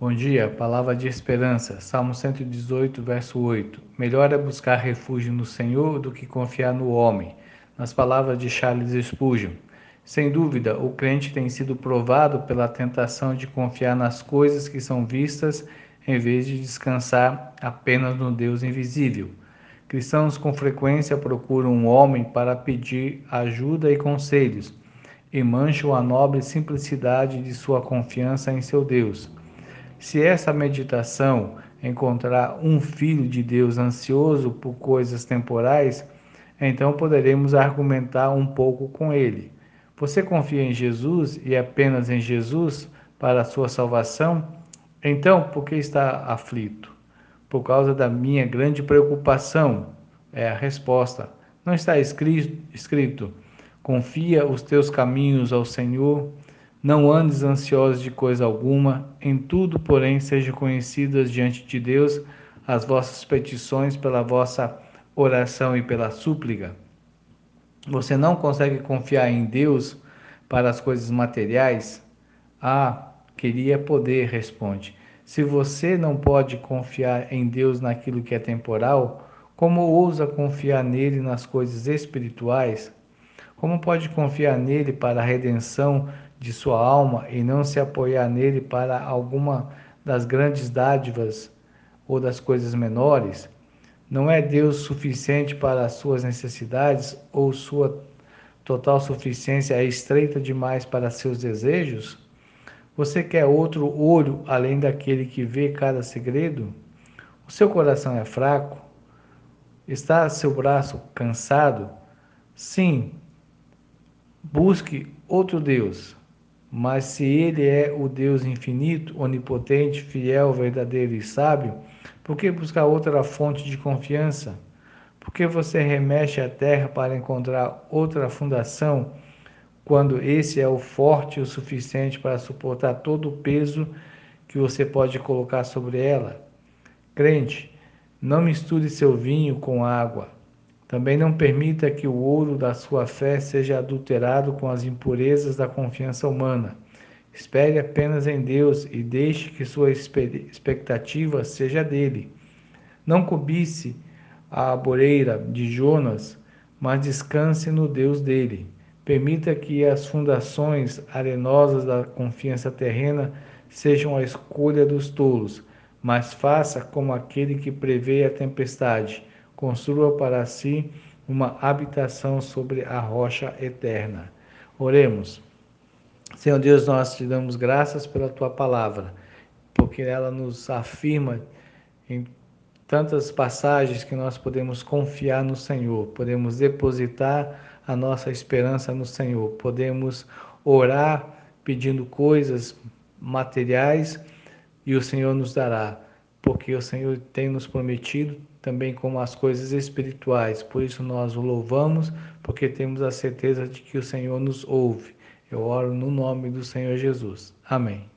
Bom dia, palavra de esperança. Salmo 118, verso 8. Melhor é buscar refúgio no Senhor do que confiar no homem. Nas palavras de Charles Spurgeon. Sem dúvida, o crente tem sido provado pela tentação de confiar nas coisas que são vistas em vez de descansar apenas no Deus invisível. Cristãos com frequência procuram um homem para pedir ajuda e conselhos e mancham a nobre simplicidade de sua confiança em seu Deus. Se essa meditação encontrar um filho de Deus ansioso por coisas temporais, então poderemos argumentar um pouco com ele. Você confia em Jesus e apenas em Jesus para a sua salvação? Então, por que está aflito? Por causa da minha grande preocupação. É a resposta. Não está escrito, escrito confia os teus caminhos ao Senhor não andes ansiosos de coisa alguma, em tudo, porém, sejam conhecidas diante de Deus as vossas petições pela vossa oração e pela súplica. Você não consegue confiar em Deus para as coisas materiais? Ah, queria poder, responde. Se você não pode confiar em Deus naquilo que é temporal, como ousa confiar nele nas coisas espirituais? Como pode confiar nele para a redenção de sua alma e não se apoiar nele para alguma das grandes dádivas ou das coisas menores? Não é Deus suficiente para as suas necessidades ou sua total suficiência é estreita demais para seus desejos? Você quer outro olho além daquele que vê cada segredo? O seu coração é fraco? Está seu braço cansado? Sim, busque outro Deus. Mas se ele é o Deus infinito, onipotente, fiel, verdadeiro e sábio, por que buscar outra fonte de confiança? Por que você remexe a terra para encontrar outra fundação, quando esse é o forte o suficiente para suportar todo o peso que você pode colocar sobre ela? Crente, não misture seu vinho com água. Também não permita que o ouro da sua fé seja adulterado com as impurezas da confiança humana. Espere apenas em Deus e deixe que sua expectativa seja dele. Não cobice a aboreira de Jonas, mas descanse no Deus dele. Permita que as fundações arenosas da confiança terrena sejam a escolha dos tolos, mas faça como aquele que prevê a tempestade construa para si uma habitação sobre a rocha eterna. Oremos. Senhor Deus, nós te damos graças pela tua palavra, porque ela nos afirma em tantas passagens que nós podemos confiar no Senhor, podemos depositar a nossa esperança no Senhor, podemos orar pedindo coisas materiais e o Senhor nos dará, porque o Senhor tem nos prometido também como as coisas espirituais. Por isso nós o louvamos, porque temos a certeza de que o Senhor nos ouve. Eu oro no nome do Senhor Jesus. Amém.